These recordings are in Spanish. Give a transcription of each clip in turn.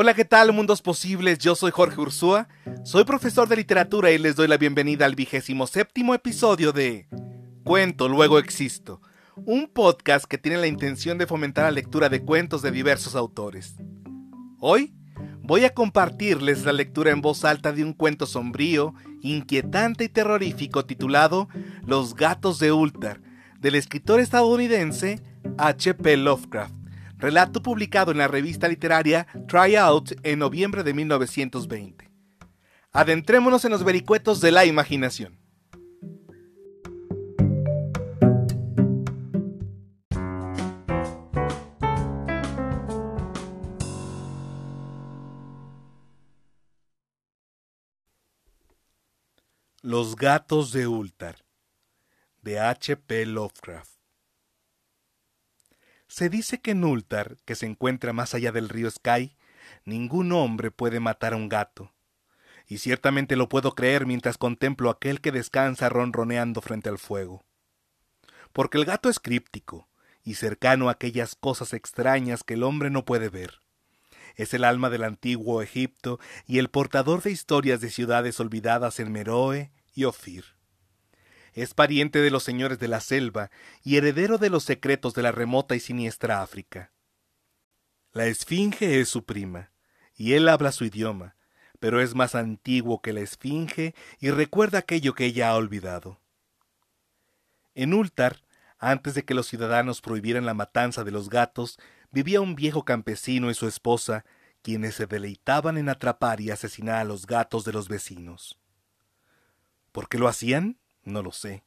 Hola, ¿qué tal, mundos posibles? Yo soy Jorge Ursúa, soy profesor de literatura y les doy la bienvenida al vigésimo séptimo episodio de Cuento, luego existo, un podcast que tiene la intención de fomentar la lectura de cuentos de diversos autores. Hoy voy a compartirles la lectura en voz alta de un cuento sombrío, inquietante y terrorífico titulado Los gatos de Ultar, del escritor estadounidense H.P. Lovecraft relato publicado en la revista literaria Tryout en noviembre de 1920. Adentrémonos en los vericuetos de la imaginación. Los gatos de Ultar de H.P. Lovecraft se dice que en Ultar, que se encuentra más allá del río Sky, ningún hombre puede matar a un gato. Y ciertamente lo puedo creer mientras contemplo aquel que descansa ronroneando frente al fuego. Porque el gato es críptico y cercano a aquellas cosas extrañas que el hombre no puede ver. Es el alma del antiguo Egipto y el portador de historias de ciudades olvidadas en Meroe y Ofir. Es pariente de los señores de la selva y heredero de los secretos de la remota y siniestra África. La esfinge es su prima, y él habla su idioma, pero es más antiguo que la esfinge y recuerda aquello que ella ha olvidado. En Ultar, antes de que los ciudadanos prohibieran la matanza de los gatos, vivía un viejo campesino y su esposa, quienes se deleitaban en atrapar y asesinar a los gatos de los vecinos. ¿Por qué lo hacían? No lo sé.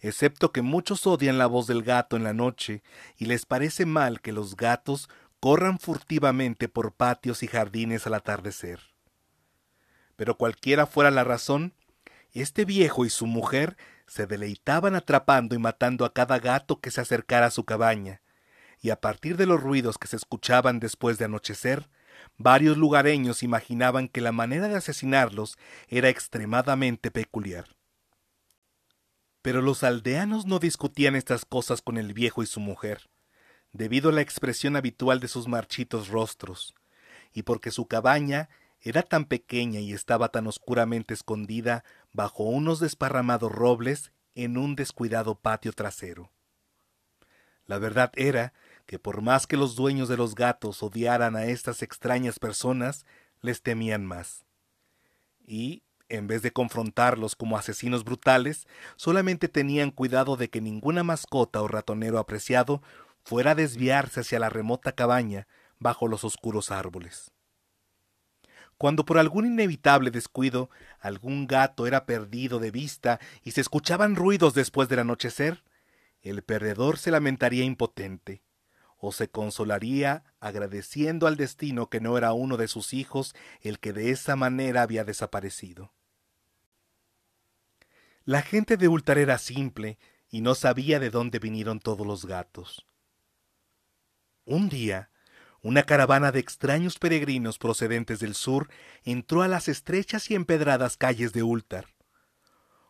Excepto que muchos odian la voz del gato en la noche y les parece mal que los gatos corran furtivamente por patios y jardines al atardecer. Pero cualquiera fuera la razón, este viejo y su mujer se deleitaban atrapando y matando a cada gato que se acercara a su cabaña, y a partir de los ruidos que se escuchaban después de anochecer, varios lugareños imaginaban que la manera de asesinarlos era extremadamente peculiar. Pero los aldeanos no discutían estas cosas con el viejo y su mujer, debido a la expresión habitual de sus marchitos rostros, y porque su cabaña era tan pequeña y estaba tan oscuramente escondida bajo unos desparramados robles en un descuidado patio trasero. La verdad era que por más que los dueños de los gatos odiaran a estas extrañas personas, les temían más. Y, en vez de confrontarlos como asesinos brutales, solamente tenían cuidado de que ninguna mascota o ratonero apreciado fuera a desviarse hacia la remota cabaña bajo los oscuros árboles. Cuando por algún inevitable descuido algún gato era perdido de vista y se escuchaban ruidos después del anochecer, el perdedor se lamentaría impotente, o se consolaría agradeciendo al destino que no era uno de sus hijos el que de esa manera había desaparecido. La gente de Ultar era simple y no sabía de dónde vinieron todos los gatos. Un día, una caravana de extraños peregrinos procedentes del sur entró a las estrechas y empedradas calles de Ultar.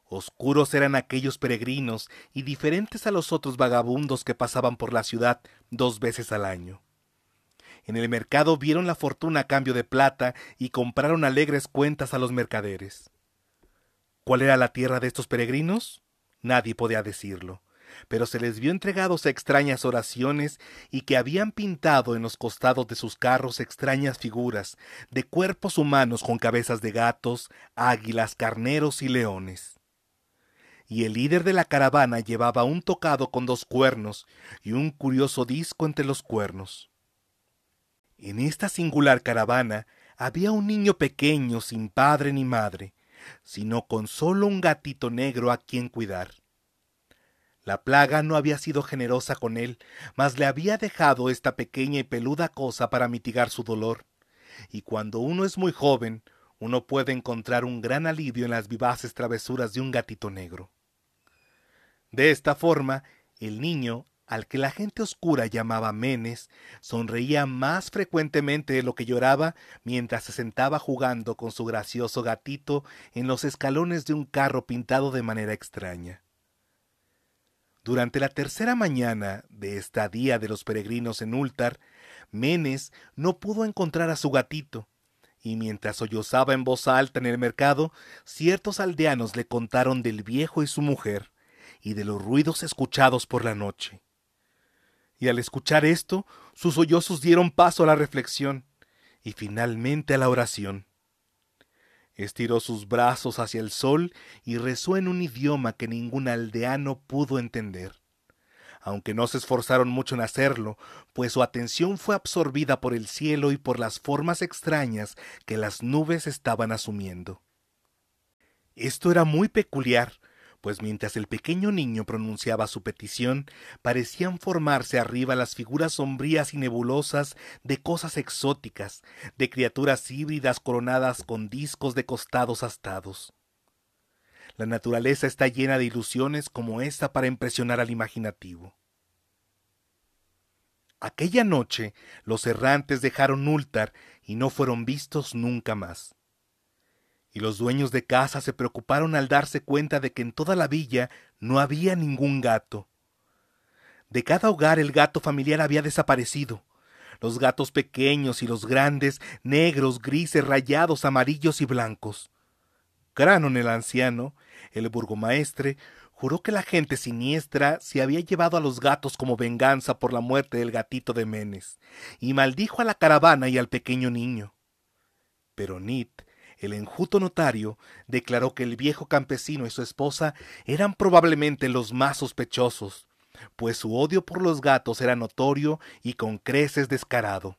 Oscuros eran aquellos peregrinos y diferentes a los otros vagabundos que pasaban por la ciudad dos veces al año. En el mercado vieron la fortuna a cambio de plata y compraron alegres cuentas a los mercaderes. ¿Cuál era la tierra de estos peregrinos? Nadie podía decirlo, pero se les vio entregados a extrañas oraciones y que habían pintado en los costados de sus carros extrañas figuras de cuerpos humanos con cabezas de gatos, águilas, carneros y leones. Y el líder de la caravana llevaba un tocado con dos cuernos y un curioso disco entre los cuernos. En esta singular caravana había un niño pequeño sin padre ni madre, sino con solo un gatito negro a quien cuidar. La plaga no había sido generosa con él, mas le había dejado esta pequeña y peluda cosa para mitigar su dolor. Y cuando uno es muy joven, uno puede encontrar un gran alivio en las vivaces travesuras de un gatito negro. De esta forma, el niño, al que la gente oscura llamaba Menes, sonreía más frecuentemente de lo que lloraba mientras se sentaba jugando con su gracioso gatito en los escalones de un carro pintado de manera extraña. Durante la tercera mañana de esta día de los peregrinos en Ultar, Menes no pudo encontrar a su gatito, y mientras sollozaba en voz alta en el mercado, ciertos aldeanos le contaron del viejo y su mujer, y de los ruidos escuchados por la noche. Y al escuchar esto, sus sollozos dieron paso a la reflexión, y finalmente a la oración. Estiró sus brazos hacia el sol y rezó en un idioma que ningún aldeano pudo entender aunque no se esforzaron mucho en hacerlo, pues su atención fue absorbida por el cielo y por las formas extrañas que las nubes estaban asumiendo. Esto era muy peculiar, pues mientras el pequeño niño pronunciaba su petición, parecían formarse arriba las figuras sombrías y nebulosas de cosas exóticas, de criaturas híbridas coronadas con discos de costados astados. La naturaleza está llena de ilusiones como esta para impresionar al imaginativo. Aquella noche los errantes dejaron Ultar y no fueron vistos nunca más. Y los dueños de casa se preocuparon al darse cuenta de que en toda la villa no había ningún gato. De cada hogar el gato familiar había desaparecido. Los gatos pequeños y los grandes, negros, grises, rayados, amarillos y blancos. Cranon el anciano, el burgomaestre, juró que la gente siniestra se había llevado a los gatos como venganza por la muerte del gatito de Menes, y maldijo a la caravana y al pequeño niño. Pero Nit, el enjuto notario, declaró que el viejo campesino y su esposa eran probablemente los más sospechosos, pues su odio por los gatos era notorio y con creces descarado.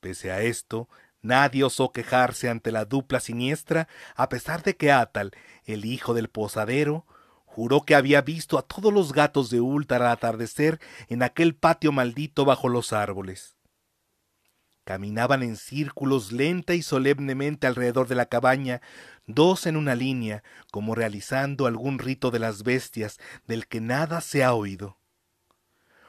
Pese a esto, Nadie osó quejarse ante la dupla siniestra, a pesar de que Atal, el hijo del posadero, juró que había visto a todos los gatos de Ultar al atardecer en aquel patio maldito bajo los árboles. Caminaban en círculos lenta y solemnemente alrededor de la cabaña, dos en una línea, como realizando algún rito de las bestias del que nada se ha oído.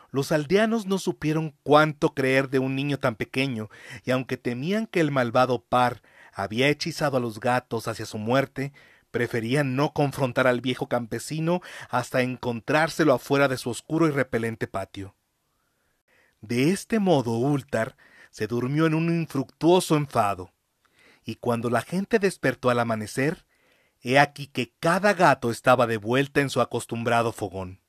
Los aldeanos no supieron cuánto creer de un niño tan pequeño, y aunque temían que el malvado par había hechizado a los gatos hacia su muerte, preferían no confrontar al viejo campesino hasta encontrárselo afuera de su oscuro y repelente patio. De este modo Ultar se durmió en un infructuoso enfado, y cuando la gente despertó al amanecer, he aquí que cada gato estaba de vuelta en su acostumbrado fogón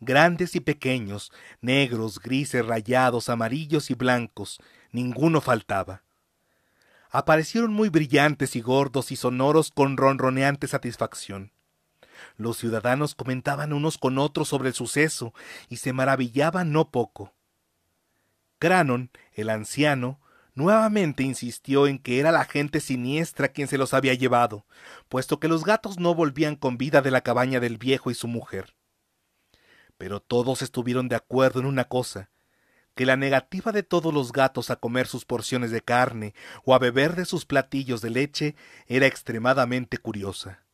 grandes y pequeños, negros, grises, rayados, amarillos y blancos, ninguno faltaba. Aparecieron muy brillantes y gordos y sonoros con ronroneante satisfacción. Los ciudadanos comentaban unos con otros sobre el suceso y se maravillaban no poco. Cranon, el anciano, nuevamente insistió en que era la gente siniestra quien se los había llevado, puesto que los gatos no volvían con vida de la cabaña del viejo y su mujer. Pero todos estuvieron de acuerdo en una cosa, que la negativa de todos los gatos a comer sus porciones de carne o a beber de sus platillos de leche era extremadamente curiosa.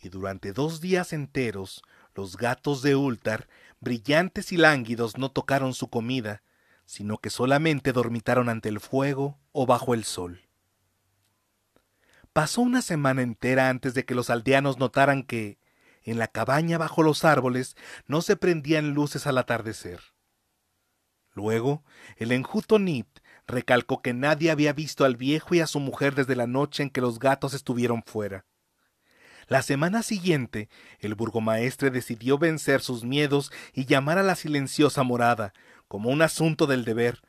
Y durante dos días enteros los gatos de Ultar, brillantes y lánguidos, no tocaron su comida, sino que solamente dormitaron ante el fuego o bajo el sol. Pasó una semana entera antes de que los aldeanos notaran que, en la cabaña bajo los árboles no se prendían luces al atardecer. Luego, el enjuto Nit recalcó que nadie había visto al viejo y a su mujer desde la noche en que los gatos estuvieron fuera. La semana siguiente, el burgomaestre decidió vencer sus miedos y llamar a la silenciosa morada, como un asunto del deber,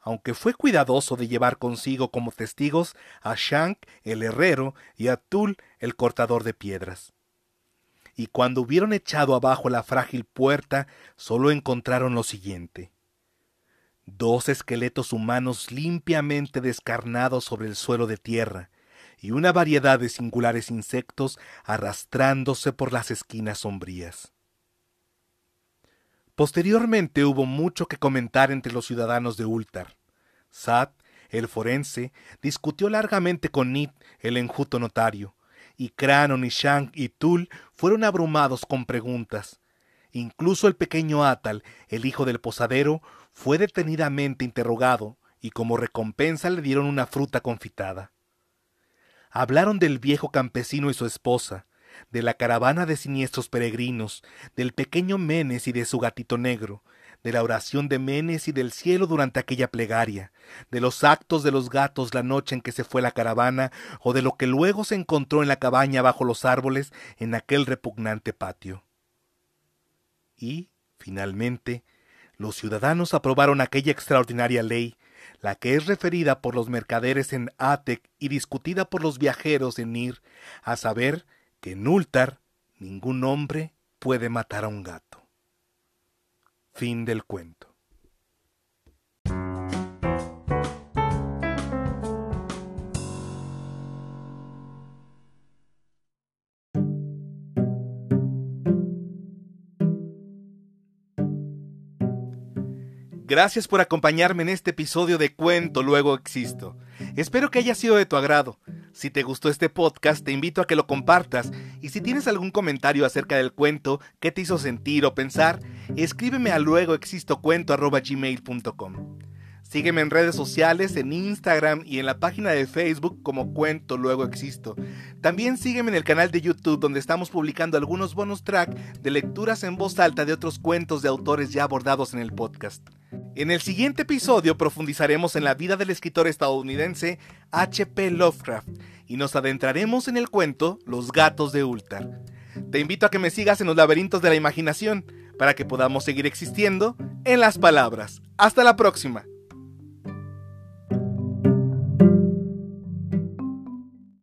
aunque fue cuidadoso de llevar consigo como testigos a Shank el herrero y a Tul el cortador de piedras y cuando hubieron echado abajo la frágil puerta, sólo encontraron lo siguiente. Dos esqueletos humanos limpiamente descarnados sobre el suelo de tierra, y una variedad de singulares insectos arrastrándose por las esquinas sombrías. Posteriormente hubo mucho que comentar entre los ciudadanos de Ultar. Sad, el forense, discutió largamente con Nid, el enjuto notario, y Cranon y Shank y Tul fueron abrumados con preguntas. Incluso el pequeño Atal, el hijo del posadero, fue detenidamente interrogado y como recompensa le dieron una fruta confitada. Hablaron del viejo campesino y su esposa, de la caravana de siniestros peregrinos, del pequeño Menes y de su gatito negro, de la oración de Menes y del cielo durante aquella plegaria, de los actos de los gatos la noche en que se fue la caravana, o de lo que luego se encontró en la cabaña bajo los árboles en aquel repugnante patio. Y, finalmente, los ciudadanos aprobaron aquella extraordinaria ley, la que es referida por los mercaderes en Atec y discutida por los viajeros en Ir, a saber en Ultar ningún hombre puede matar a un gato. Fin del cuento. Gracias por acompañarme en este episodio de Cuento Luego Existo. Espero que haya sido de tu agrado. Si te gustó este podcast, te invito a que lo compartas y si tienes algún comentario acerca del cuento, qué te hizo sentir o pensar, escríbeme a luegoexistocuento.gmail.com. Sígueme en redes sociales, en Instagram y en la página de Facebook como Cuento Luego Existo. También sígueme en el canal de YouTube donde estamos publicando algunos bonus track de lecturas en voz alta de otros cuentos de autores ya abordados en el podcast. En el siguiente episodio profundizaremos en la vida del escritor estadounidense H.P. Lovecraft y nos adentraremos en el cuento Los gatos de Ultar. Te invito a que me sigas en los laberintos de la imaginación para que podamos seguir existiendo en las palabras. Hasta la próxima.